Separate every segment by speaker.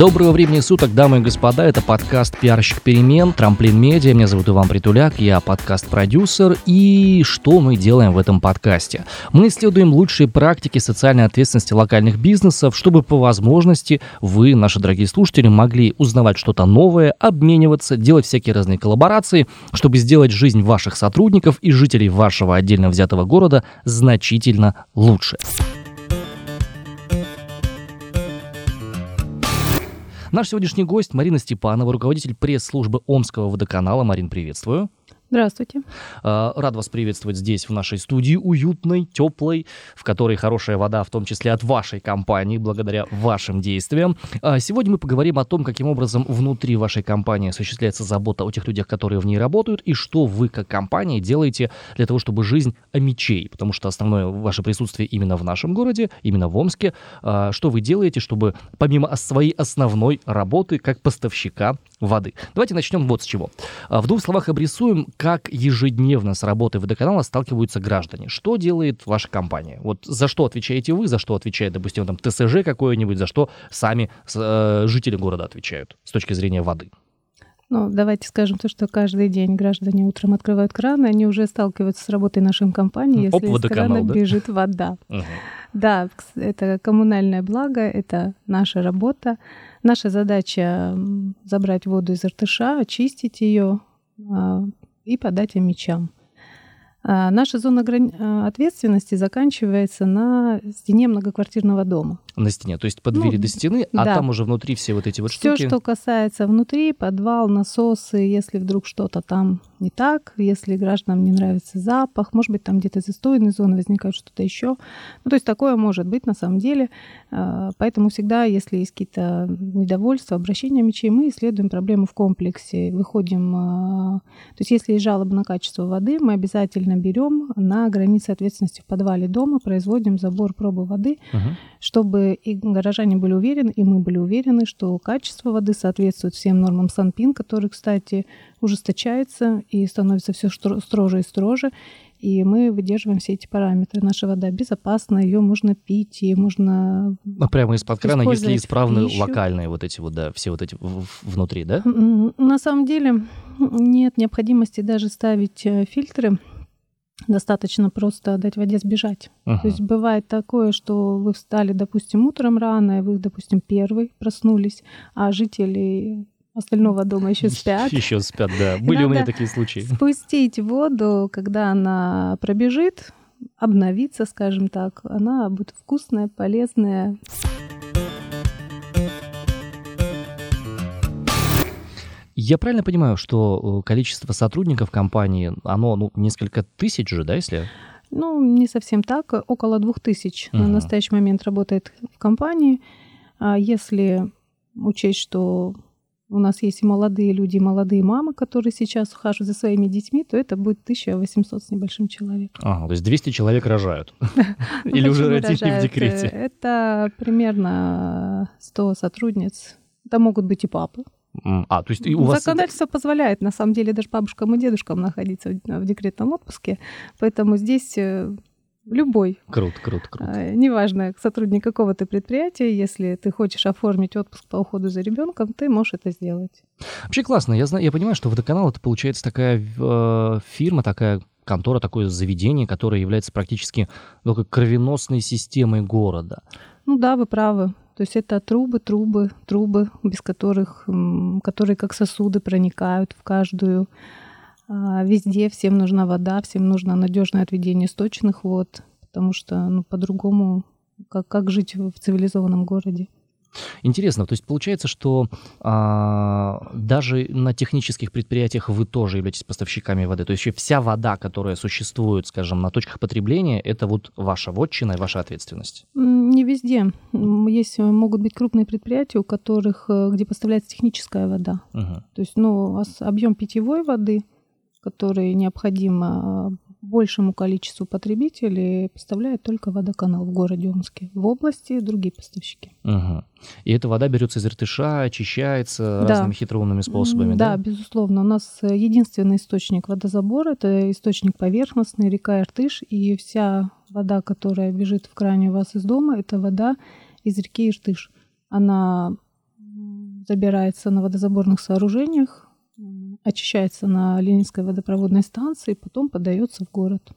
Speaker 1: Доброго времени суток, дамы и господа. Это подкаст «Пиарщик перемен», Трамплин Медиа. Меня зовут Иван Притуляк, я подкаст-продюсер. И что мы делаем в этом подкасте? Мы исследуем лучшие практики социальной ответственности локальных бизнесов, чтобы по возможности вы, наши дорогие слушатели, могли узнавать что-то новое, обмениваться, делать всякие разные коллаборации, чтобы сделать жизнь ваших сотрудников и жителей вашего отдельно взятого города значительно лучше. Наш сегодняшний гость Марина Степанова, руководитель пресс-службы Омского водоканала. Марин, приветствую.
Speaker 2: Здравствуйте.
Speaker 1: А, рад вас приветствовать здесь, в нашей студии, уютной, теплой, в которой хорошая вода, в том числе от вашей компании, благодаря вашим действиям. А, сегодня мы поговорим о том, каким образом внутри вашей компании осуществляется забота о тех людях, которые в ней работают, и что вы, как компания, делаете для того, чтобы жизнь омичей, потому что основное ваше присутствие именно в нашем городе, именно в Омске. А, что вы делаете, чтобы помимо своей основной работы как поставщика воды. Давайте начнем вот с чего. В двух словах обрисуем, как ежедневно с работой водоканала сталкиваются граждане? Что делает ваша компания? Вот за что отвечаете вы, за что отвечает, допустим, там ТСЖ какое-нибудь, за что сами э, жители города отвечают с точки зрения воды?
Speaker 2: Ну, давайте скажем то, что каждый день граждане утром открывают краны, они уже сталкиваются с работой нашей компании, если Оп, из крана да? бежит вода. Да, это коммунальное благо, это наша работа. Наша задача забрать воду из РТШ, очистить ее, а, и подать мечам. А, наша зона а, ответственности заканчивается на стене многоквартирного дома.
Speaker 1: На стене, то есть под двери ну, до стены, а да. там уже внутри все вот эти вот
Speaker 2: Все,
Speaker 1: штуки.
Speaker 2: Все, что касается внутри, подвал, насосы, если вдруг что-то там не так, если гражданам не нравится запах, может быть, там где-то застойные зоны возникают что-то еще. Ну, то есть такое может быть на самом деле. А, поэтому всегда, если есть какие-то недовольства, обращения мечей, мы исследуем проблему в комплексе, выходим... То есть если есть жалоба на качество воды, мы обязательно берем на границе ответственности в подвале дома, производим забор пробы воды, угу. чтобы и горожане были уверены, и мы были уверены, что качество воды соответствует всем нормам Санпин, который, кстати, ужесточается и становится все строже и строже. И мы выдерживаем все эти параметры. Наша вода безопасна, ее можно пить, и можно
Speaker 1: ну, прямо из-под крана, если исправны локальные вот эти вот, да, все вот эти внутри, да?
Speaker 2: На самом деле нет необходимости даже ставить э, фильтры. Достаточно просто дать воде сбежать. Uh-huh. То есть бывает такое, что вы встали, допустим, утром рано, и вы, допустим, первый проснулись, а жители остального дома еще спят.
Speaker 1: Еще спят, да. Были у меня такие случаи.
Speaker 2: Спустить воду, когда она пробежит, обновиться, скажем так, она будет вкусная, полезная.
Speaker 1: Я правильно понимаю, что э, количество сотрудников компании, оно ну, несколько тысяч же, да, если...
Speaker 2: Ну, не совсем так. Около двух тысяч uh-huh. на настоящий момент работает в компании. А если учесть, что у нас есть и молодые люди, и молодые мамы, которые сейчас ухаживают за своими детьми, то это будет 1800 с небольшим человек.
Speaker 1: Ага, то есть 200 человек рожают? Или уже родили в декрете?
Speaker 2: Это примерно 100 сотрудниц. Это могут быть и папы.
Speaker 1: А, то есть у вас...
Speaker 2: Законодательство позволяет, на самом деле, даже бабушкам и дедушкам находиться в декретном отпуске, поэтому здесь э, Любой.
Speaker 1: Круто, круто, круто. А,
Speaker 2: неважно, сотрудник какого ты предприятия, если ты хочешь оформить отпуск по уходу за ребенком, ты можешь это сделать.
Speaker 1: Вообще классно. Я, знаю, я понимаю, что водоканал это получается такая э, фирма, такая контора, такое заведение, которое является практически такой кровеносной системой города.
Speaker 2: Ну да, вы правы. То есть это трубы, трубы, трубы, без которых, которые как сосуды проникают в каждую везде всем нужна вода, всем нужно надежное отведение сточных вод, потому что ну, по-другому как, как жить в цивилизованном городе.
Speaker 1: Интересно, то есть получается, что а, даже на технических предприятиях вы тоже являетесь поставщиками воды. То есть вся вода, которая существует, скажем, на точках потребления, это вот ваша вотчина и ваша ответственность?
Speaker 2: Не везде. Есть, могут быть крупные предприятия, у которых, э, где поставляется техническая вода. Угу. То есть, ну, объем питьевой воды – который необходимо большему количеству потребителей, поставляет только водоканал в городе Омске. В области другие поставщики.
Speaker 1: Угу. И эта вода берется из РТШ, очищается да. разными хитроумными способами,
Speaker 2: да? Да, безусловно. У нас единственный источник водозабора – это источник поверхностный, река Иртыш, и вся вода, которая бежит в кране у вас из дома, это вода из реки Иртыш. Она забирается на водозаборных сооружениях, очищается на Ленинской водопроводной станции, потом подается в город.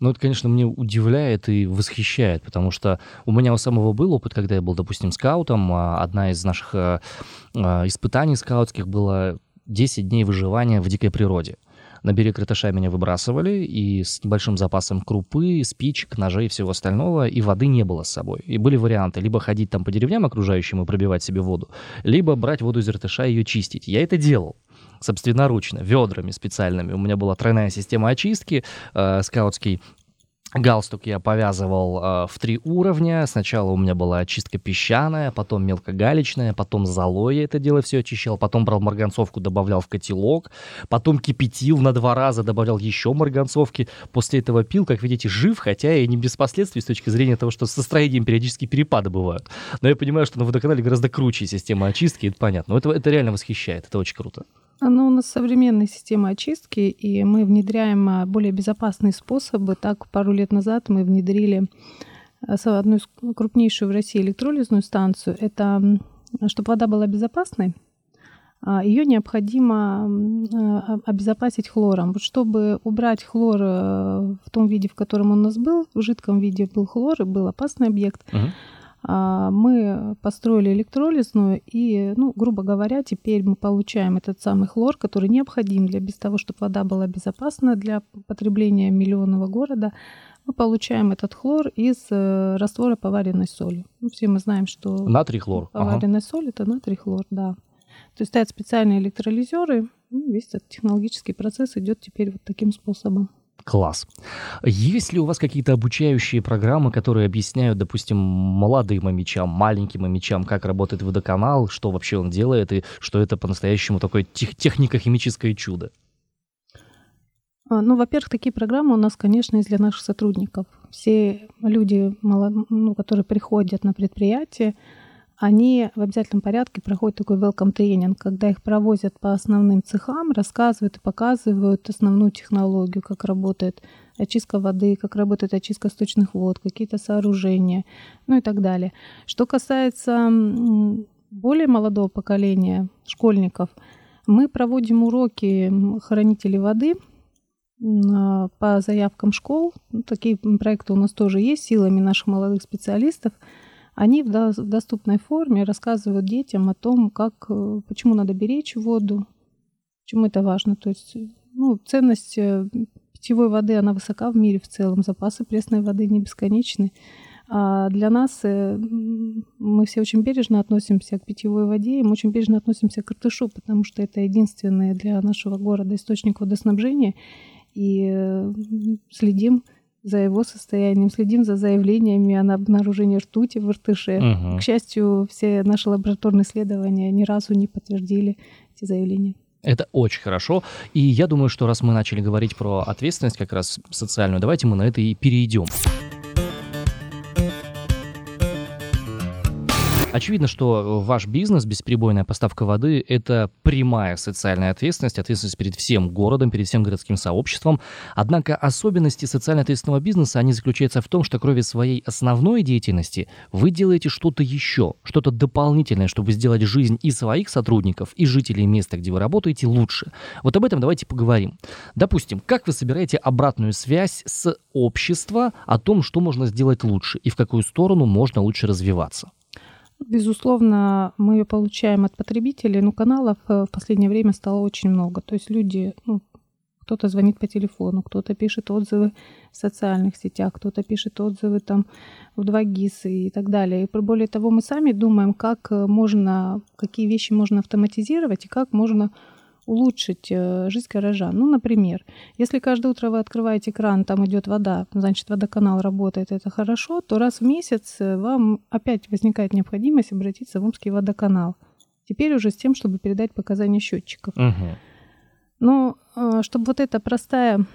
Speaker 1: Ну, это, конечно, мне удивляет и восхищает, потому что у меня у самого был опыт, когда я был, допустим, скаутом. А одна из наших э, э, испытаний скаутских было 10 дней выживания в дикой природе. На берег Рытыша меня выбрасывали, и с небольшим запасом крупы, спичек, ножей и всего остального, и воды не было с собой. И были варианты, либо ходить там по деревням окружающим и пробивать себе воду, либо брать воду из Рытыша и ее чистить. Я это делал собственноручно, ведрами специальными. У меня была тройная система очистки, э, скаутский Галстук я повязывал э, в три уровня. Сначала у меня была очистка песчаная, потом мелкогалечная, потом золой я это дело все очищал, потом брал марганцовку, добавлял в котелок, потом кипятил на два раза, добавлял еще марганцовки. После этого пил, как видите, жив, хотя и не без последствий с точки зрения того, что с настроением периодически перепады бывают. Но я понимаю, что на водоканале гораздо круче система очистки, это понятно. Но это, это реально восхищает, это очень круто.
Speaker 2: Ну, у нас современная система очистки, и мы внедряем а, более безопасные способы. Так, пару лет назад мы внедрили а, одну из крупнейшую в России электролизную станцию. Это чтобы вода была безопасной, а, ее необходимо обезопасить хлором. Вот чтобы убрать хлор э, в том виде, в котором он у нас был, в жидком виде был хлор и был опасный объект, а, мы построили электролизную, и, ну, грубо говоря, теперь мы получаем этот самый хлор, который необходим для без того, чтобы вода была безопасна для потребления миллионного города. Мы получаем этот хлор из э, раствора поваренной соли. Ну, все мы знаем, что
Speaker 1: натрий хлор.
Speaker 2: Поваренная ага. соль это натрий хлор, да. То есть стоят специальные электролизеры, ну, весь этот технологический процесс идет теперь вот таким способом.
Speaker 1: Класс. Есть ли у вас какие-то обучающие программы, которые объясняют, допустим, молодым амичам, маленьким амичам, как работает водоканал, что вообще он делает, и что это по-настоящему такое тех- технико-химическое чудо?
Speaker 2: А, ну, во-первых, такие программы у нас, конечно, есть для наших сотрудников. Все люди, ну, которые приходят на предприятие, они в обязательном порядке проходят такой welcome тренинг, когда их провозят по основным цехам, рассказывают и показывают основную технологию, как работает очистка воды, как работает очистка сточных вод, какие-то сооружения, ну и так далее. Что касается более молодого поколения, школьников, мы проводим уроки хранителей воды по заявкам школ. Такие проекты у нас тоже есть силами наших молодых специалистов – они в доступной форме рассказывают детям о том, как, э, почему надо беречь воду, почему это важно. То есть ну, ценность э, питьевой воды, она высока в мире в целом, запасы пресной воды не бесконечны. А для нас э, мы все очень бережно относимся к питьевой воде, и мы очень бережно относимся к Иртышу, потому что это единственный для нашего города источник водоснабжения, и следим за его состоянием, следим за заявлениями о обнаружении ртути в Иртыше. Угу. К счастью, все наши лабораторные исследования ни разу не подтвердили эти заявления.
Speaker 1: Это очень хорошо. И я думаю, что раз мы начали говорить про ответственность как раз социальную, давайте мы на это и перейдем. Очевидно, что ваш бизнес, бесперебойная поставка воды, это прямая социальная ответственность, ответственность перед всем городом, перед всем городским сообществом. Однако особенности социально ответственного бизнеса, они заключаются в том, что кроме своей основной деятельности вы делаете что-то еще, что-то дополнительное, чтобы сделать жизнь и своих сотрудников, и жителей места, где вы работаете, лучше. Вот об этом давайте поговорим. Допустим, как вы собираете обратную связь с общества о том, что можно сделать лучше и в какую сторону можно лучше развиваться?
Speaker 2: Безусловно, мы ее получаем от потребителей, но каналов э, в последнее время стало очень много. То есть люди, ну, кто-то звонит по телефону, кто-то пишет отзывы в социальных сетях, кто-то пишет отзывы там в 2GIS и так далее. И более того, мы сами думаем, как э, можно, какие вещи можно автоматизировать и как можно улучшить э, жизнь горожан. Ну, например, если каждое утро вы открываете кран, там идет вода, значит, водоканал работает, это хорошо, то раз в месяц э, вам опять возникает необходимость обратиться в Омский водоканал. Теперь уже с тем, чтобы передать показания счетчиков. Угу. Но э, чтобы вот эта простая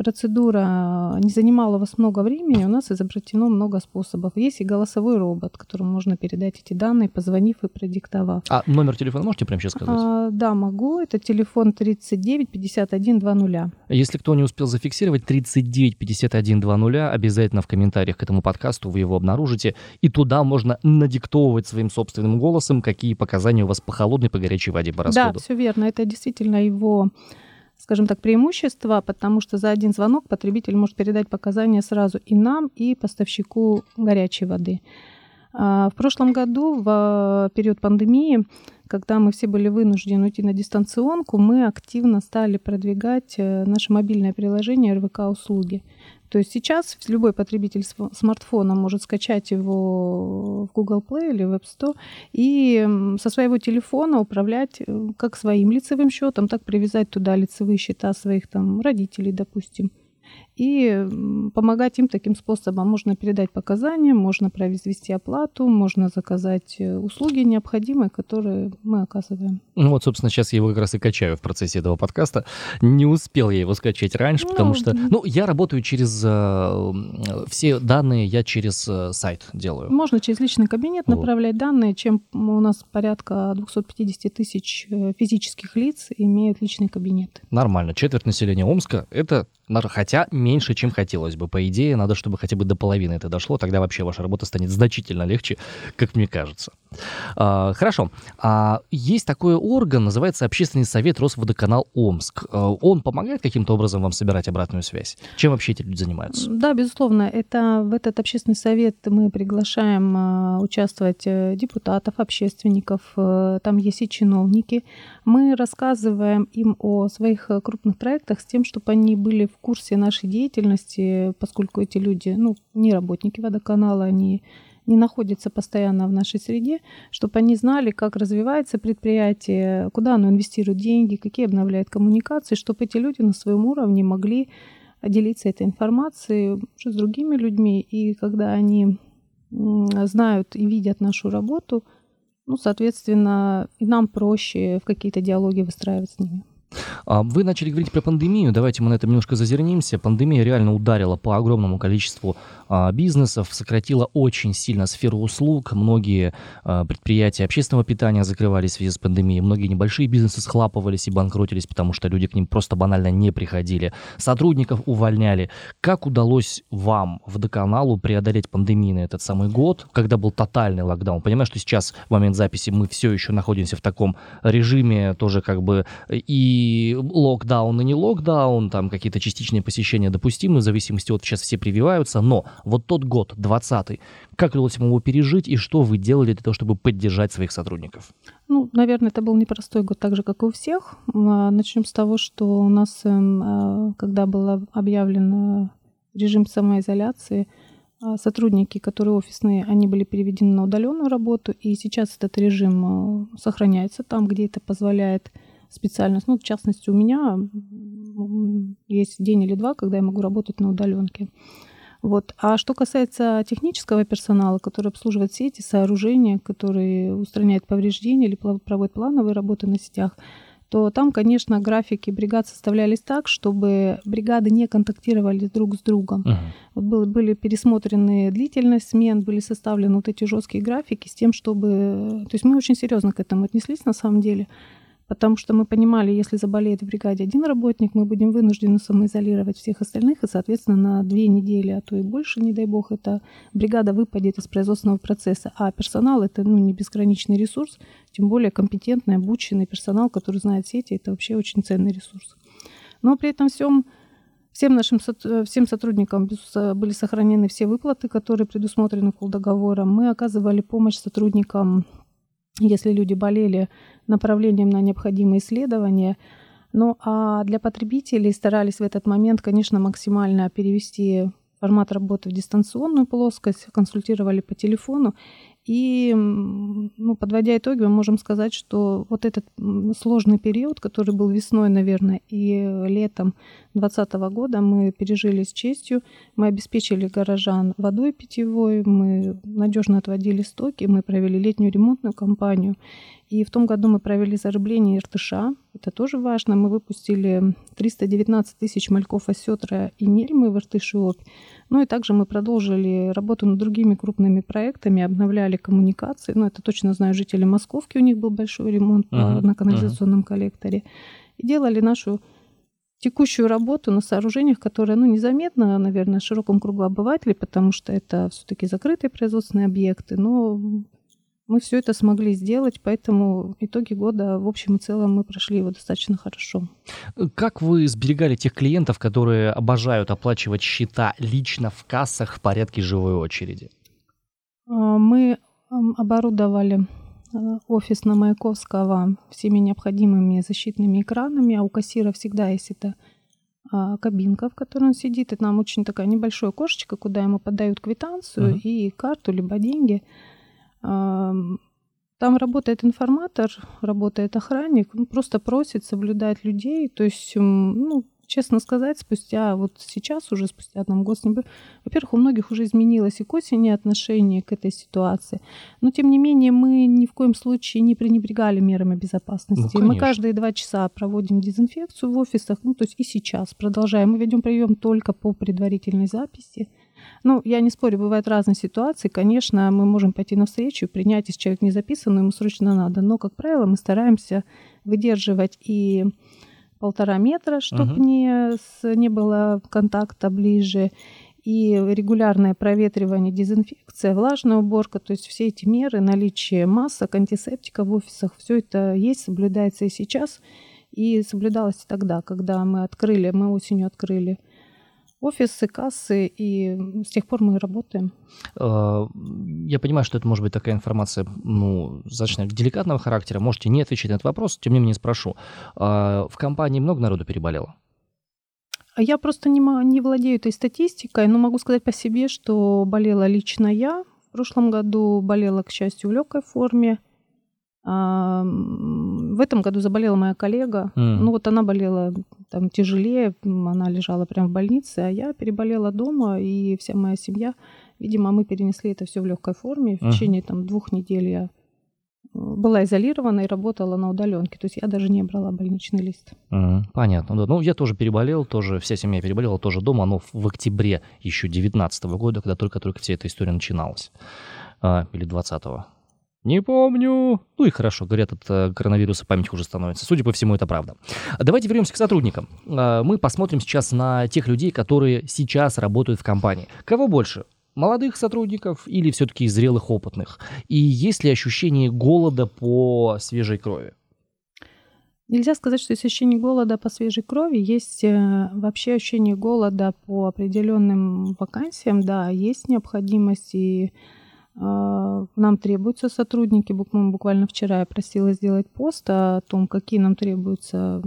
Speaker 2: процедура не занимала вас много времени, у нас изобретено много способов. Есть и голосовой робот, которому можно передать эти данные, позвонив и продиктовав.
Speaker 1: А номер телефона можете прямо сейчас сказать? А,
Speaker 2: да, могу. Это телефон 39 51 20.
Speaker 1: Если кто не успел зафиксировать, 39 51 20, обязательно в комментариях к этому подкасту вы его обнаружите. И туда можно надиктовывать своим собственным голосом, какие показания у вас по холодной, по горячей воде, по расходу.
Speaker 2: Да, все верно. Это действительно его скажем так, преимущество, потому что за один звонок потребитель может передать показания сразу и нам, и поставщику горячей воды. А, в прошлом году, в период пандемии, когда мы все были вынуждены уйти на дистанционку, мы активно стали продвигать э, наше мобильное приложение РВК-услуги. То есть сейчас любой потребитель смартфона может скачать его в Google Play или в App Store и со своего телефона управлять э, как своим лицевым счетом, так привязать туда лицевые счета своих там родителей, допустим и помогать им таким способом. Можно передать показания, можно произвести оплату, можно заказать э, услуги необходимые, которые мы оказываем.
Speaker 1: Ну вот, собственно, сейчас я его как раз и качаю в процессе этого подкаста. Не успел я его скачать раньше, ну, потому что, ну, я работаю через э, все данные, я через э, сайт делаю.
Speaker 2: Можно через личный кабинет вот. направлять данные, чем у нас порядка 250 тысяч физических лиц имеют личный кабинет.
Speaker 1: Нормально. Четверть населения Омска — это хотя меньше, чем хотелось бы. По идее, надо, чтобы хотя бы до половины это дошло, тогда вообще ваша работа станет значительно легче, как мне кажется. А, хорошо. А, есть такой орган, называется Общественный совет Росводоканал Омск. А, он помогает каким-то образом вам собирать обратную связь? Чем вообще эти люди занимаются?
Speaker 2: Да, безусловно. Это, в этот общественный совет мы приглашаем а, участвовать э, депутатов, общественников, э, там есть и чиновники. Мы рассказываем им о своих э, крупных проектах с тем, чтобы они были в курсе нашей деятельности, поскольку эти люди, ну, не работники водоканала, они не находятся постоянно в нашей среде, чтобы они знали, как развивается предприятие, куда оно инвестирует деньги, какие обновляет коммуникации, чтобы эти люди на своем уровне могли делиться этой информацией с другими людьми. И когда они знают и видят нашу работу, ну, соответственно, и нам проще в какие-то диалоги выстраивать с ними.
Speaker 1: А, вы начали говорить про пандемию, давайте мы на этом немножко зазернимся. Пандемия реально ударила по огромному количеству а, бизнесов, сократила очень сильно сферу услуг. Многие а, предприятия общественного питания закрывались в связи с пандемией, многие небольшие бизнесы схлапывались и банкротились, потому что люди к ним просто банально не приходили. Сотрудников увольняли. Как удалось вам, в Доканалу, преодолеть пандемийный этот самый год, когда был тотальный локдаун? Понимаю, что сейчас в момент записи мы все еще находимся в таком режиме тоже как бы и локдаун и не локдаун, там какие-то частичные посещения допустимы, в зависимости от сейчас все прививаются, но вот тот год, 20-й, как удалось ему его пережить и что вы делали для того, чтобы поддержать своих сотрудников?
Speaker 2: Ну, наверное, это был непростой год, так же, как и у всех. А, Начнем с того, что у нас, эм, а, когда был объявлен режим самоизоляции, а, сотрудники, которые офисные, они были переведены на удаленную работу, и сейчас этот режим сохраняется там, где это позволяет специальность. Ну, в частности, у меня есть день или два, когда я могу работать на удаленке. Вот. А что касается технического персонала, который обслуживает сети, сооружения, которые устраняют повреждения или проводят плановые работы на сетях, то там, конечно, графики бригад составлялись так, чтобы бригады не контактировали друг с другом. Uh-huh. Вот был, были пересмотрены длительность смен, были составлены вот эти жесткие графики с тем, чтобы... То есть мы очень серьезно к этому отнеслись на самом деле потому что мы понимали, если заболеет в бригаде один работник, мы будем вынуждены самоизолировать всех остальных, и, соответственно, на две недели, а то и больше, не дай бог, эта бригада выпадет из производственного процесса. А персонал — это ну, не безграничный ресурс, тем более компетентный, обученный персонал, который знает сети, это вообще очень ценный ресурс. Но при этом всем Всем нашим всем сотрудникам были сохранены все выплаты, которые предусмотрены договором. Мы оказывали помощь сотрудникам если люди болели направлением на необходимые исследования. Ну а для потребителей старались в этот момент, конечно, максимально перевести формат работы в дистанционную плоскость, консультировали по телефону. И, ну, подводя итоги, мы можем сказать, что вот этот сложный период, который был весной, наверное, и летом 2020 года, мы пережили с честью. Мы обеспечили горожан водой питьевой, мы надежно отводили стоки, мы провели летнюю ремонтную кампанию. И в том году мы провели зарыбление Иртыша. Это тоже важно. Мы выпустили 319 тысяч мальков осетра и нельмы в Иртыш и Обь. Ну и также мы продолжили работу над другими крупными проектами, обновляли коммуникации. Ну, это точно знаю жители Московки, у них был большой ремонт uh-huh, на канализационном uh-huh. коллекторе. И делали нашу текущую работу на сооружениях, которые, ну, незаметно, наверное, широкому кругу обывателей, потому что это все-таки закрытые производственные объекты, но мы все это смогли сделать, поэтому итоги года в общем и целом мы прошли его достаточно хорошо.
Speaker 1: Как вы сберегали тех клиентов, которые обожают оплачивать счета лично в кассах в порядке живой очереди?
Speaker 2: А, мы оборудовали а, офис на Маяковского всеми необходимыми защитными экранами, а у кассира всегда есть это а, кабинка, в которой он сидит, и там очень такая небольшое окошечко, куда ему подают квитанцию uh-huh. и карту, либо деньги – там работает информатор, работает охранник, он просто просит соблюдать людей. То есть, ну, честно сказать, спустя вот сейчас уже, спустя там год, во-первых, у многих уже изменилось и к осени отношение к этой ситуации. Но, тем не менее, мы ни в коем случае не пренебрегали мерами безопасности. Ну, мы каждые два часа проводим дезинфекцию в офисах, ну, то есть и сейчас продолжаем. Мы ведем прием только по предварительной записи. Ну, я не спорю, бывают разные ситуации. Конечно, мы можем пойти навстречу, принять, если человек не записан, ему срочно надо. Но, как правило, мы стараемся выдерживать и полтора метра, чтобы угу. не, с, не было контакта ближе, и регулярное проветривание, дезинфекция, влажная уборка, то есть все эти меры, наличие масок, антисептика в офисах, все это есть, соблюдается и сейчас, и соблюдалось тогда, когда мы открыли, мы осенью открыли офисы, кассы, и с тех пор мы работаем.
Speaker 1: А, я понимаю, что это может быть такая информация, ну, достаточно деликатного характера. Можете не отвечать на этот вопрос, тем не менее спрошу. А, в компании много народу переболело?
Speaker 2: Я просто не, не владею этой статистикой, но могу сказать по себе, что болела лично я. В прошлом году болела, к счастью, в легкой форме. В этом году заболела моя коллега. Mm. Ну вот она болела там тяжелее, она лежала прямо в больнице, а я переболела дома, и вся моя семья, видимо, мы перенесли это все в легкой форме. В uh-huh. течение там двух недель я э, была изолирована и работала на удаленке. То есть я даже не брала больничный лист.
Speaker 1: Mm, понятно. Да. Ну, я тоже переболел, тоже вся семья переболела, тоже дома, но в октябре еще 2019 года, когда только-только вся эта история начиналась. А, или 20-го. Не помню. Ну и хорошо, говорят, от э, коронавируса память хуже становится. Судя по всему, это правда. Давайте вернемся к сотрудникам. А, мы посмотрим сейчас на тех людей, которые сейчас работают в компании. Кого больше? Молодых сотрудников или все-таки зрелых, опытных? И есть ли ощущение голода по свежей крови?
Speaker 2: Нельзя сказать, что есть ощущение голода по свежей крови. Есть э, вообще ощущение голода по определенным вакансиям. Да, есть необходимость и нам требуются сотрудники. Буквально вчера я просила сделать пост о том, какие нам требуются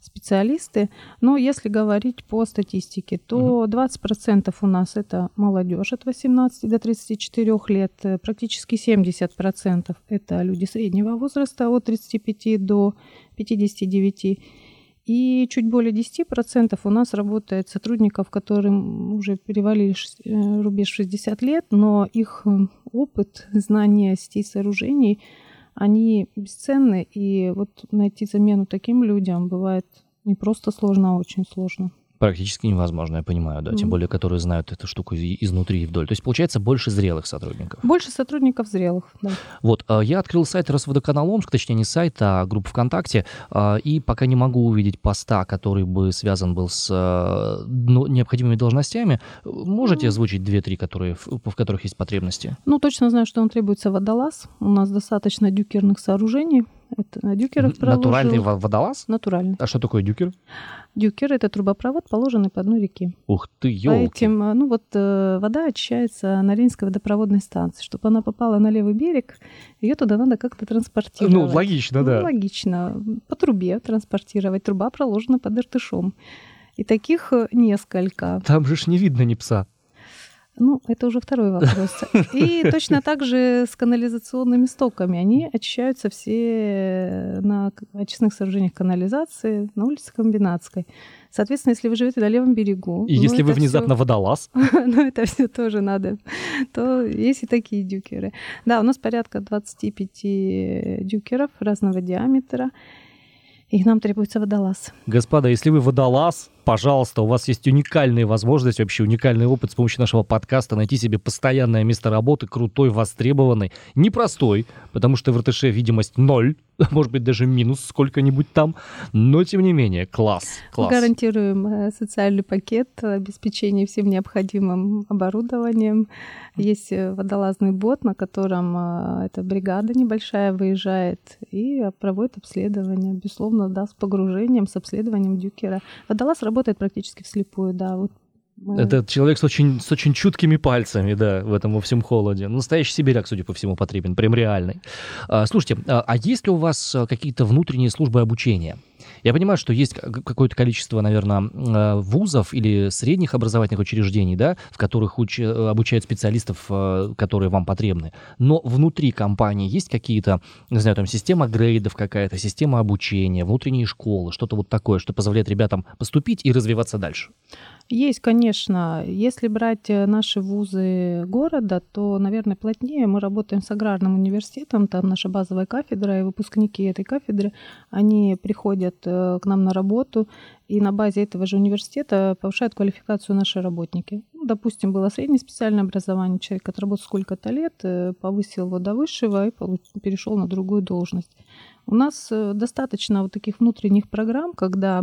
Speaker 2: специалисты. Но если говорить по статистике, то 20% у нас это молодежь от 18 до 34 лет, практически 70% это люди среднего возраста от 35 до 59 и чуть более 10% у нас работает сотрудников, которым уже перевалили э, рубеж 60 лет, но их э, опыт, знания сетей сооружений, они бесценны. И вот найти замену таким людям бывает не просто сложно, а очень сложно
Speaker 1: практически невозможно, я понимаю, да, mm-hmm. тем более, которые знают эту штуку изнутри и вдоль. То есть, получается, больше зрелых сотрудников.
Speaker 2: Больше сотрудников зрелых, да.
Speaker 1: Вот, а, я открыл сайт Росводоканал Омск, точнее, не сайт, а группу ВКонтакте, а, и пока не могу увидеть поста, который бы связан был с а, ну, необходимыми должностями. Можете озвучить две-три, которые, в которых есть потребности?
Speaker 2: Ну, точно знаю, что он требуется водолаз. У нас достаточно дюкерных сооружений. Это на дюкерах
Speaker 1: проложил. Натуральный водолаз?
Speaker 2: Натуральный.
Speaker 1: А что такое дюкер?
Speaker 2: Дюкер — это трубопровод, положенный по дну реки.
Speaker 1: Ух ты, елки.
Speaker 2: По этим, ну вот э, вода очищается на Ленинской водопроводной станции. Чтобы она попала на левый берег, ее туда надо как-то транспортировать.
Speaker 1: Ну, логично, ну, да.
Speaker 2: Логично. По трубе транспортировать. Труба проложена под иртышом. И таких э, несколько.
Speaker 1: Там же ж не видно ни пса.
Speaker 2: Ну, это уже второй вопрос. И точно так же с канализационными стоками. Они очищаются все на очистных сооружениях канализации на улице Комбинатской. Соответственно, если вы живете на левом берегу...
Speaker 1: И ну, если вы внезапно всё... водолаз...
Speaker 2: ну, это все тоже надо. То есть и такие дюкеры. Да, у нас порядка 25 дюкеров разного диаметра. И нам требуется водолаз.
Speaker 1: Господа, если вы водолаз, пожалуйста, у вас есть уникальная возможность, вообще уникальный опыт с помощью нашего подкаста найти себе постоянное место работы, крутой, востребованный, непростой, потому что в РТШ видимость ноль, может быть, даже минус сколько-нибудь там, но тем не менее, класс, класс.
Speaker 2: Гарантируем э, социальный пакет, обеспечение всем необходимым оборудованием. Есть э, водолазный бот, на котором э, эта бригада небольшая выезжает и проводит обследование, безусловно, да, с погружением, с обследованием дюкера. Водолаз работает практически вслепую, да, вот
Speaker 1: это человек с очень, с очень чуткими пальцами, да, в этом во всем холоде. Настоящий сибиряк, судя по всему, потребен, прям реальный. А, слушайте, а, а есть ли у вас а, какие-то внутренние службы обучения? Я понимаю, что есть какое-то количество, наверное, э, вузов или средних образовательных учреждений, да, в которых уч... Э, обучают специалистов, э, которые вам потребны. Но внутри компании есть какие-то, не знаю, там система грейдов какая-то, система обучения, внутренние школы, что-то вот такое, что позволяет ребятам поступить и развиваться дальше?
Speaker 2: Есть, конечно. Если брать наши вузы города, то, наверное, плотнее мы работаем с аграрным университетом, там наша базовая кафедра, и выпускники этой кафедры, они приходят Э, к нам на работу, и на базе этого же университета повышают квалификацию наши работники. Ну, допустим, было среднее специальное образование, человек отработал сколько-то лет, э, повысил его до высшего и перешел на другую должность. У нас э, достаточно вот таких внутренних программ, когда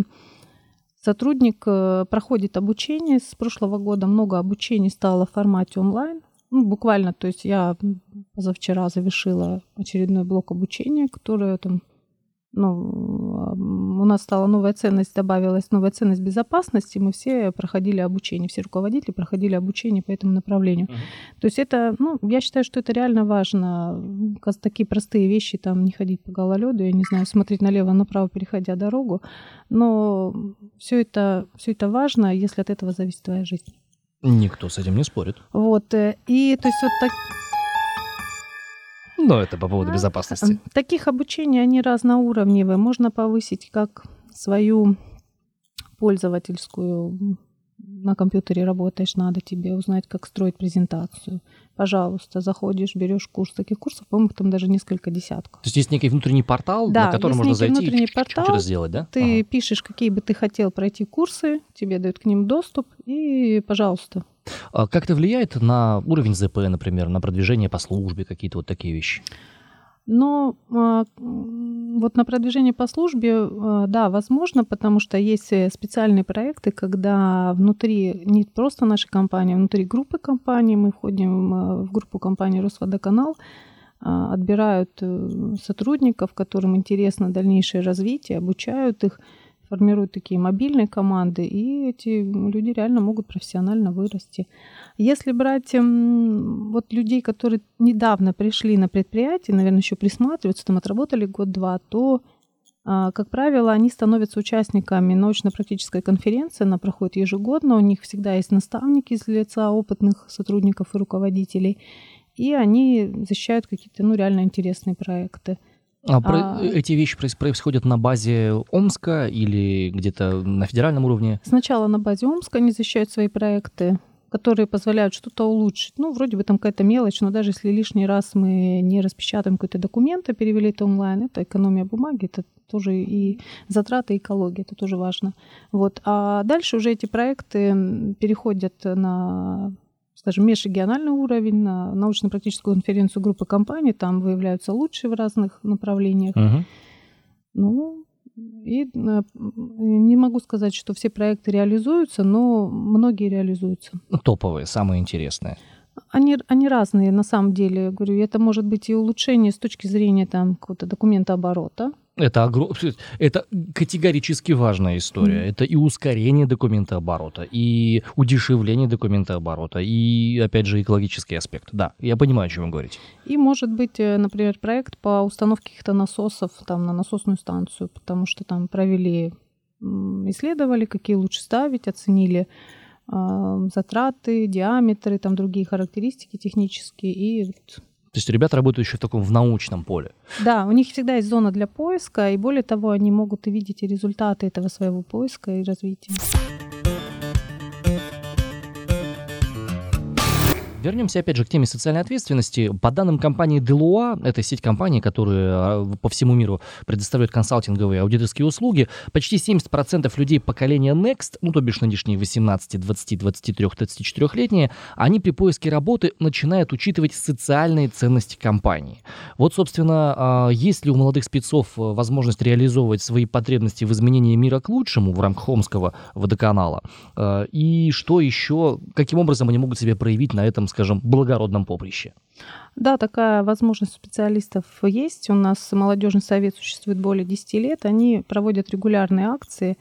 Speaker 2: сотрудник проходит обучение. С прошлого года много обучений стало в формате онлайн. Ну, буквально, то есть я позавчера завершила очередной блок обучения, которое там ну, у нас стала новая ценность, добавилась новая ценность безопасности, мы все проходили обучение, все руководители проходили обучение по этому направлению. Uh-huh. То есть это, ну, я считаю, что это реально важно. Такие простые вещи, там, не ходить по гололеду, я не знаю, смотреть налево, направо, переходя дорогу, но все это, все это важно, если от этого зависит твоя жизнь.
Speaker 1: Никто с этим не спорит.
Speaker 2: Вот, э, и то есть вот так
Speaker 1: но это по поводу безопасности.
Speaker 2: Таких обучений, они разноуровневые. Можно повысить как свою пользовательскую на компьютере работаешь, надо тебе узнать, как строить презентацию. Пожалуйста, заходишь, берешь курс. Таких курсов, по-моему, там даже несколько десятков.
Speaker 1: То есть есть некий внутренний портал,
Speaker 2: да,
Speaker 1: на который можно зайти внутренний и портал, что-то сделать, да?
Speaker 2: Ты ага. пишешь, какие бы ты хотел пройти курсы, тебе дают к ним доступ, и пожалуйста.
Speaker 1: А как это влияет на уровень ЗП, например, на продвижение по службе, какие-то вот такие вещи?
Speaker 2: Но а, вот на продвижение по службе, а, да, возможно, потому что есть э, специальные проекты, когда внутри не просто нашей компании, а внутри группы компаний, мы входим в группу компании Росводоканал, отбирают э, сотрудников, которым интересно дальнейшее развитие, обучают их, формируют такие мобильные команды, и эти люди реально могут профессионально вырасти. Если брать эм, вот людей, которые недавно пришли на предприятие, наверное, еще присматриваются, там отработали год-два, то, а, как правило, они становятся участниками научно-практической конференции, она проходит ежегодно, у них всегда есть наставники из лица опытных сотрудников и руководителей, и они защищают какие-то ну, реально интересные проекты.
Speaker 1: А, а эти вещи происходят на базе Омска или где-то на федеральном уровне?
Speaker 2: Сначала на базе Омска они защищают свои проекты, которые позволяют что-то улучшить. Ну, вроде бы там какая-то мелочь, но даже если лишний раз мы не распечатаем какой-то документ, а перевели это онлайн, это экономия бумаги, это тоже и затраты экологии, это тоже важно. Вот. А дальше уже эти проекты переходят на скажем, межрегиональный уровень, на научно-практическую конференцию группы компаний, там выявляются лучшие в разных направлениях. Угу. Ну, и э, не могу сказать, что все проекты реализуются, но многие реализуются.
Speaker 1: Топовые, самые интересные.
Speaker 2: Они, они разные, на самом деле. Я говорю, это может быть и улучшение с точки зрения там, какого-то документа оборота.
Speaker 1: Это, огром... это категорически важная история. Mm. Это и ускорение документа оборота, и удешевление документа оборота, и, опять же, экологический аспект. Да, я понимаю, о чем вы говорите.
Speaker 2: И может быть, э, например, проект по установке каких-то насосов там, на насосную станцию, потому что там провели, исследовали, какие лучше ставить, оценили затраты, диаметры, там другие характеристики технические. И
Speaker 1: то есть ребята работают еще в таком в научном поле.
Speaker 2: Да, у них всегда есть зона для поиска, и более того, они могут и видеть и результаты этого своего поиска и развития.
Speaker 1: Вернемся опять же к теме социальной ответственности. По данным компании Deloitte, это сеть компаний, которые а, по всему миру предоставляют консалтинговые аудиторские услуги, почти 70% людей поколения Next, ну то бишь нынешние 18, 20, 23, 34-летние, они при поиске работы начинают учитывать социальные ценности компании. Вот, собственно, а, есть ли у молодых спецов э, возможность реализовывать свои потребности в изменении мира к лучшему в рамках Хомского водоканала? А, и что еще, каким образом они могут себя проявить на этом скажем, благородном поприще?
Speaker 2: Да, такая возможность специалистов есть. У нас молодежный совет существует более 10 лет. Они проводят регулярные акции.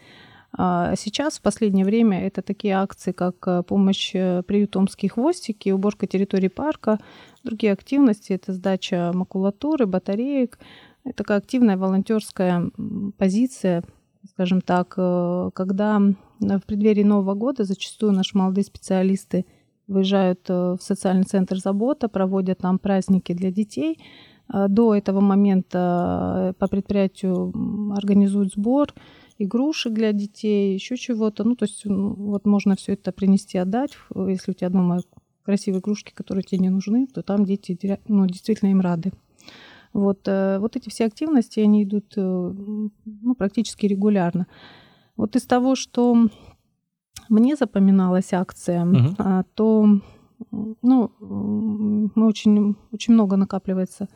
Speaker 2: А сейчас, в последнее время, это такие акции, как э, помощь э, приютомские хвостики, уборка территории парка, другие активности, это сдача макулатуры, батареек. Это такая активная волонтерская позиция, скажем так, э, когда в преддверии Нового года зачастую наши молодые специалисты – выезжают э, в социальный центр «Забота», проводят там праздники для детей. Э, до этого момента э, по предприятию организуют сбор игрушек для детей, еще чего-то. Ну, то есть вот можно все это принести, отдать. Если у тебя дома красивые игрушки, которые тебе не нужны, то там дети ну, действительно им рады. Вот, вот эти все активности, они идут ну, практически регулярно. Вот из того, что мне запоминалась акция, угу. то ну, мы очень, очень много накапливается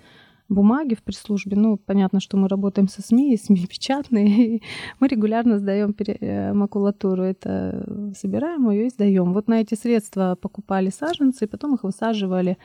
Speaker 2: бумаги в пресс-службе. Ну, понятно, что мы работаем со СМИ, и СМИ печатные. мы регулярно сдаем э, макулатуру. Это собираем ее и сдаем. Вот на эти средства покупали саженцы, и потом их высаживали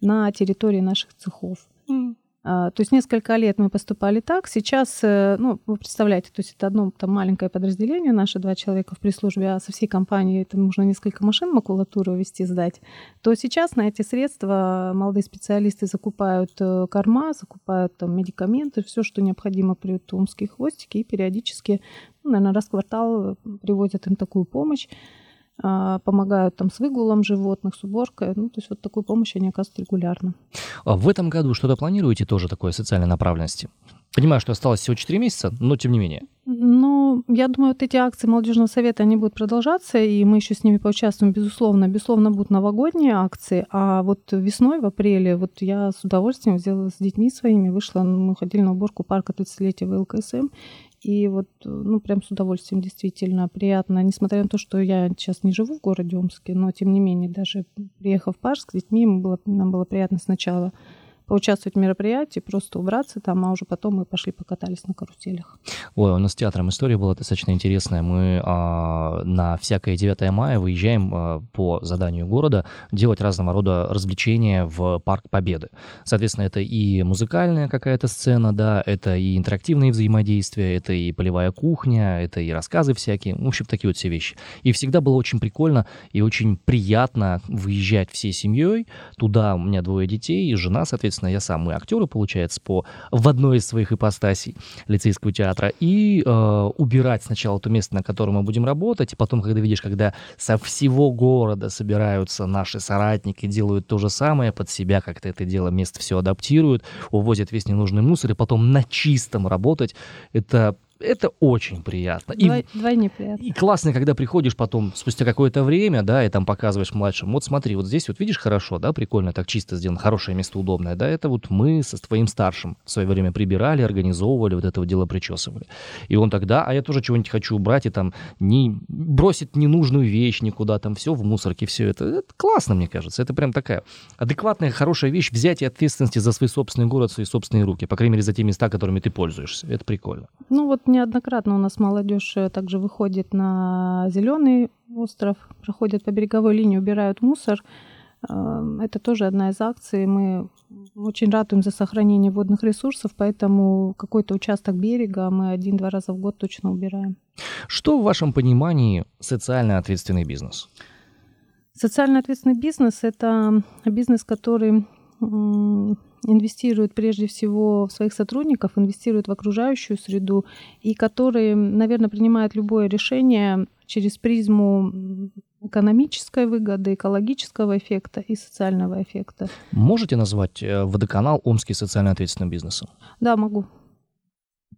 Speaker 2: на территории наших цехов. Mm. А, то есть несколько лет мы поступали так. Сейчас, э, ну, вы представляете, то есть это одно там маленькое подразделение, наши два человека в пресс-службе, а со всей компанией это нужно несколько машин макулатуру вести, сдать. То сейчас на эти средства молодые специалисты закупают э, корма, закупают там медикаменты, все, что необходимо при томские хвостики, и периодически, ну, наверное, раз в квартал привозят им такую помощь. А, помогают там с выгулом животных, с уборкой. Ну, то есть вот такую помощь они оказывают регулярно.
Speaker 1: А в этом году что-то планируете тоже такой социальной направленности? Понимаю, что осталось всего 4 месяца, но тем не менее.
Speaker 2: Ну, я думаю, вот эти акции молодежного совета, они будут продолжаться, и мы еще с ними поучаствуем, безусловно. Безусловно, будут новогодние акции, а вот весной, в апреле, вот я с удовольствием взяла с детьми своими, вышла, мы ходили на уборку парка 30-летия в ЛКСМ, и вот, ну, прям с удовольствием действительно приятно, несмотря на то, что я сейчас не живу в городе Омске, но тем не менее, даже приехав в парк с детьми, было, нам было приятно сначала поучаствовать в мероприятии, просто убраться там, а уже потом мы пошли покатались на каруселях.
Speaker 1: Ой, у нас с театром история была достаточно интересная. Мы а, на всякое 9 мая выезжаем а, по заданию города делать разного рода развлечения в Парк Победы. Соответственно, это и музыкальная какая-то сцена, да, это и интерактивные взаимодействия, это и полевая кухня, это и рассказы всякие, в общем, такие вот все вещи. И всегда было очень прикольно и очень приятно выезжать всей семьей. Туда у меня двое детей и жена, соответственно, соответственно, я сам, мы актеры, получается, по, в одной из своих ипостасей лицейского театра, и э, убирать сначала то место, на котором мы будем работать, и потом, когда видишь, когда со всего города собираются наши соратники, делают то же самое под себя, как-то это дело, место все адаптируют, увозят весь ненужный мусор, и потом на чистом работать, это это очень приятно.
Speaker 2: Двой, и, двойне приятно.
Speaker 1: И классно, когда приходишь потом, спустя какое-то время, да, и там показываешь младшим, вот смотри, вот здесь вот видишь хорошо, да, прикольно, так чисто сделано, хорошее место удобное, да, это вот мы со твоим старшим в свое время прибирали, организовывали, вот это вот дело причесывали. И он тогда, а я тоже чего-нибудь хочу убрать, и там не бросить ненужную вещь никуда, там все в мусорке, все это. Это классно, мне кажется, это прям такая адекватная, хорошая вещь, взятие ответственности за свой собственный город, свои собственные руки, по крайней мере, за те места, которыми ты пользуешься. Это прикольно.
Speaker 2: Ну вот неоднократно у нас молодежь э, также выходит на зеленый остров, проходят по береговой линии, убирают мусор. Эм, это тоже одна из акций. Мы очень ратуем за сохранение водных ресурсов, поэтому какой-то участок берега мы один-два раза в год точно убираем.
Speaker 1: Что в вашем понимании социально ответственный бизнес?
Speaker 2: Социально ответственный бизнес – это бизнес, который инвестирует прежде всего в своих сотрудников, инвестирует в окружающую среду и который, наверное, принимает любое решение через призму экономической выгоды, экологического эффекта и социального эффекта.
Speaker 1: Можете назвать э, водоканал Омский социально ответственным бизнесом?
Speaker 2: Да, могу.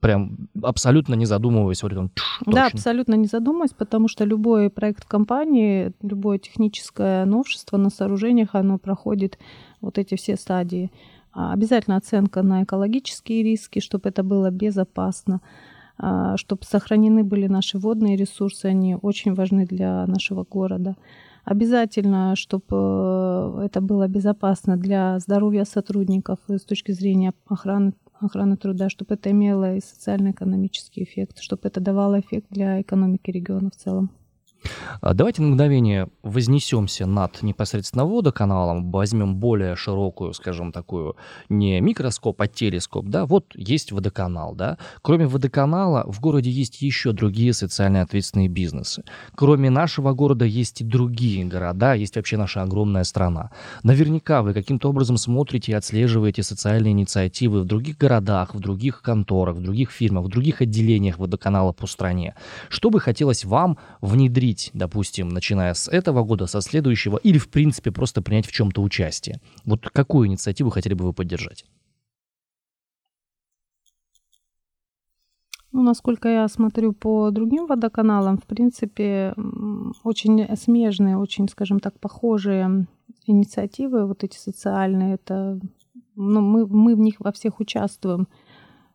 Speaker 1: Прям абсолютно не задумываясь, вот там,
Speaker 2: Да, абсолютно не задумываясь, потому что любой проект в компании, любое техническое новшество на сооружениях, оно проходит вот эти все стадии. А, обязательно оценка на экологические риски, чтобы это было безопасно, а, чтобы сохранены были наши водные ресурсы, они очень важны для нашего города. Обязательно, чтобы э, это было безопасно для здоровья сотрудников с точки зрения охраны, охраны труда, чтобы это имело и социально-экономический эффект, чтобы это давало эффект для экономики региона в целом.
Speaker 1: А, давайте на мгновение вознесемся над непосредственно водоканалом, возьмем более широкую, скажем, такую, не микроскоп, а телескоп, да, вот есть водоканал, да. Кроме водоканала в городе есть еще другие социально ответственные бизнесы. Кроме нашего города есть и другие города, есть вообще наша огромная страна. Наверняка вы каким-то образом смотрите и отслеживаете социальные инициативы в других городах, в других конторах, в других фирмах, в других отделениях водоканала по стране. Что бы хотелось вам внедрить внедрить, допустим, начиная с этого года, со следующего, или, в принципе, просто принять в чем-то участие? Вот какую инициативу хотели бы вы поддержать?
Speaker 2: Ну, насколько я смотрю по другим водоканалам, в принципе, очень смежные, очень, скажем так, похожие инициативы, вот эти социальные, это, ну, мы, мы в них во всех участвуем.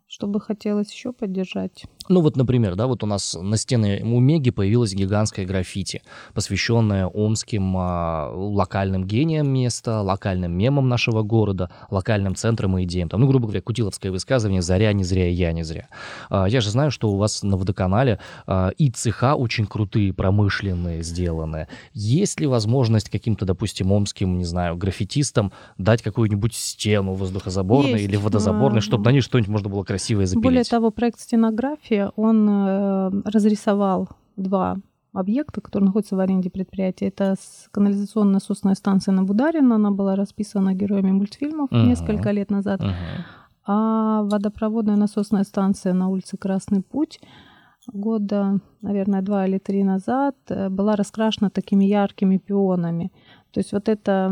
Speaker 2: Что бы хотелось еще поддержать?
Speaker 1: Ну вот, например, да, вот у нас на стене у Меги появилась гигантская граффити, посвященная омским а, локальным гениям места, локальным мемам нашего города, локальным центрам и идеям. Там, ну, грубо говоря, кутиловское высказывание «Заря не зря, я не зря». А, я же знаю, что у вас на водоканале а, и цеха очень крутые, промышленные, сделаны. Есть ли возможность каким-то, допустим, омским, не знаю, граффитистам дать какую-нибудь стену воздухозаборной
Speaker 2: Есть.
Speaker 1: или водозаборной, чтобы на ней что-нибудь можно было красивое запилить?
Speaker 2: Более того, проект «Стенография», он э, разрисовал два объекта, которые находятся в аренде предприятия. Это с- канализационно-насосная станция на Бударина, она была расписана героями мультфильмов
Speaker 1: Мгм.
Speaker 2: несколько лет назад.
Speaker 1: Мгм.
Speaker 2: А водопроводная насосная станция на улице Красный Путь года, наверное, два или три назад э, была раскрашена такими яркими пионами. То есть вот это,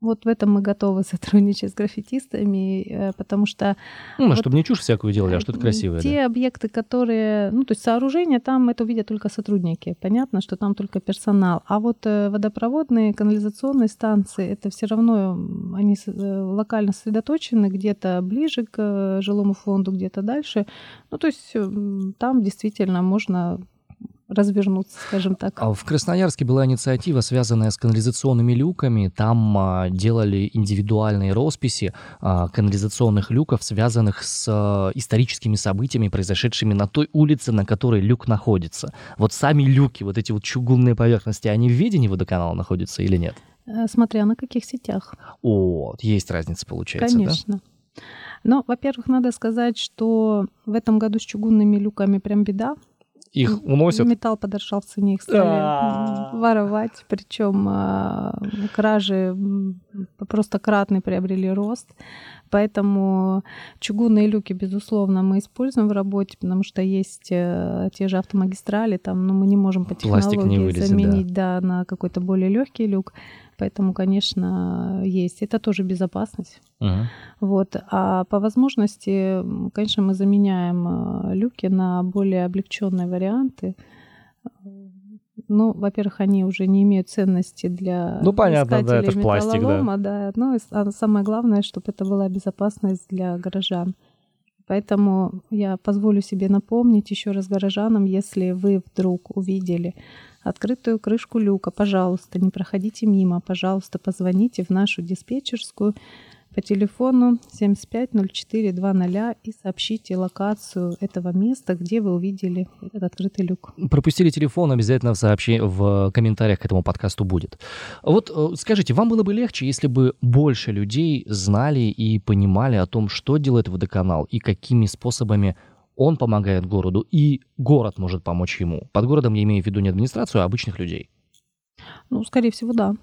Speaker 2: вот в этом мы готовы сотрудничать с граффитистами, э, потому что
Speaker 1: Ну,
Speaker 2: Вот,
Speaker 1: чтобы не чушь всякую делали, а что-то красивое.
Speaker 2: те
Speaker 1: да.
Speaker 2: объекты, которые, ну, то есть сооружения, там это увидят только сотрудники. Понятно, что там только персонал. А вот э, водопроводные, канализационные станции, это все равно они э, локально сосредоточены где-то ближе к жилому фонду, где-то дальше. Ну, то есть там действительно можно развернуться, скажем так.
Speaker 1: А В Красноярске была инициатива, связанная с канализационными люками. Там а, делали индивидуальные росписи а, канализационных люков, связанных с историческими событиями, произошедшими на той улице, на которой люк находится. Вот сами люки, вот эти вот чугунные поверхности, они в ведении водоканала находятся или нет?
Speaker 2: Э, Смотря на каких сетях.
Speaker 1: О, есть разница получается, да?
Speaker 2: Конечно. Но, во-первых, надо сказать, что в этом году с чугунными люками прям беда.
Speaker 1: Их уносят.
Speaker 2: Металл подорожал в цене, их стали
Speaker 1: А.
Speaker 2: воровать. Причем кражи м, просто кратный приобрели рост. Поэтому чугунные люки, безусловно, мы используем в работе, потому что есть э, те же автомагистрали, там, но мы не можем по
Speaker 1: Пластик не
Speaker 2: технологии
Speaker 1: вылезет, да.
Speaker 2: заменить да, на какой-то более легкий люк. Поэтому, конечно, есть. Это тоже безопасность.
Speaker 1: Мгм.
Speaker 2: Вот. А по возможности, конечно, мы заменяем э, люки на более облегченные варианты. Ну, во-первых, они уже не имеют ценности для
Speaker 1: Ну, понятно, да, это пластик, да.
Speaker 2: да. Ну, и а самое главное, чтобы это была безопасность для горожан. Поэтому я позволю себе напомнить еще раз горожанам, если вы вдруг увидели открытую крышку люка, пожалуйста, не проходите мимо, пожалуйста, позвоните в нашу диспетчерскую по телефону 750420 и сообщите локацию этого места, где вы увидели этот открытый люк.
Speaker 1: Пропустили телефон, обязательно в, сообщи- в комментариях к этому подкасту будет. Вот э, скажите, вам было бы легче, если бы больше людей знали и понимали о том, что делает водоканал и какими способами он помогает городу, и город может помочь ему. Под городом я имею в виду не администрацию, а обычных людей.
Speaker 2: Ну, скорее всего, да.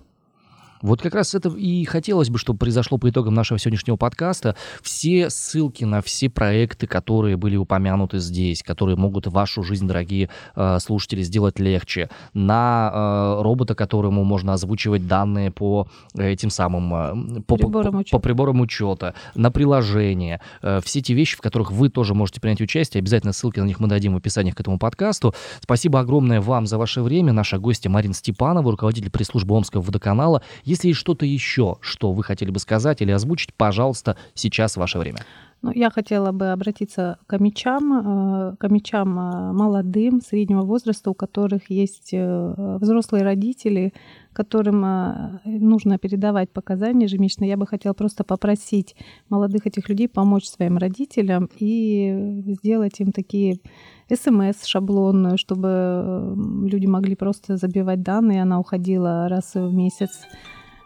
Speaker 1: Вот как раз это и хотелось бы, чтобы произошло по итогам нашего сегодняшнего подкаста. Все ссылки на все проекты, которые были упомянуты здесь, которые могут вашу жизнь, дорогие э, слушатели, сделать легче, на э, робота, которому можно озвучивать данные по этим самым э, по, приборам по, по приборам учета, на приложение, э, все те вещи, в которых вы тоже можете принять участие. Обязательно ссылки на них мы дадим в описании к этому подкасту. Спасибо огромное вам за ваше время. Наша гостья Марина Степанова, руководитель пресс-службы Омского водоканала. Если есть что-то еще, что вы хотели бы сказать или озвучить, пожалуйста, сейчас ваше время.
Speaker 2: Ну, я хотела бы обратиться к мечам, э, к мечам э, молодым, среднего возраста, у которых есть э, взрослые родители, которым нужно передавать показания ежемесячно. Я бы хотела просто попросить молодых этих людей помочь своим родителям и сделать им такие смс шаблонную, чтобы люди могли просто забивать данные, она уходила раз в месяц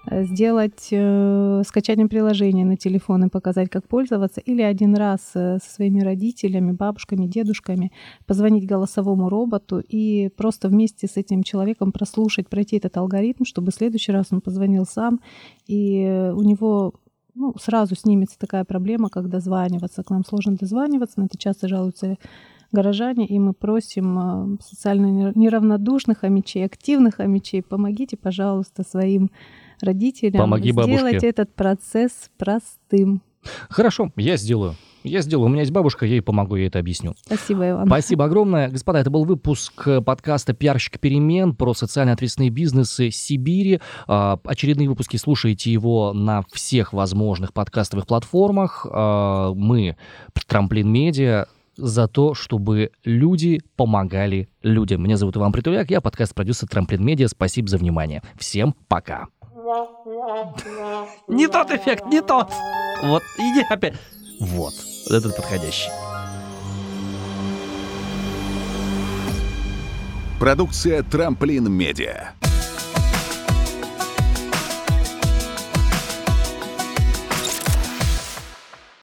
Speaker 2: сделать э, скачание приложения на телефон и показать, как пользоваться, или один раз э, со своими родителями, бабушками, дедушками позвонить голосовому роботу и просто вместе с этим человеком прослушать, пройти этот алгоритм, чтобы в следующий раз он позвонил сам, и у него ну, сразу снимется такая проблема, как дозваниваться. К нам сложно дозваниваться, на это часто жалуются горожане, и мы просим э, социально неравнодушных амичей, активных амичей, помогите, пожалуйста, своим родителям
Speaker 1: Помоги
Speaker 2: сделать
Speaker 1: бабушке.
Speaker 2: этот процесс простым.
Speaker 1: Хорошо, я сделаю. Я сделаю. У меня есть бабушка, я ей помогу, я это объясню.
Speaker 2: Спасибо, Иван.
Speaker 1: Спасибо огромное. Господа, это был выпуск подкаста «Пиарщик перемен» про социально ответственные бизнесы Сибири. А, очередные выпуски слушайте его на всех возможных подкастовых платформах. А, мы, Трамплин Медиа, за то, чтобы люди помогали людям. Меня зовут Иван Притуляк, я подкаст-продюсер Трамплин Медиа. Спасибо за внимание. Всем пока. Не тот эффект, не тот. Вот, иди опять. Вот, этот подходящий.
Speaker 3: Продукция «Трамплин Медиа».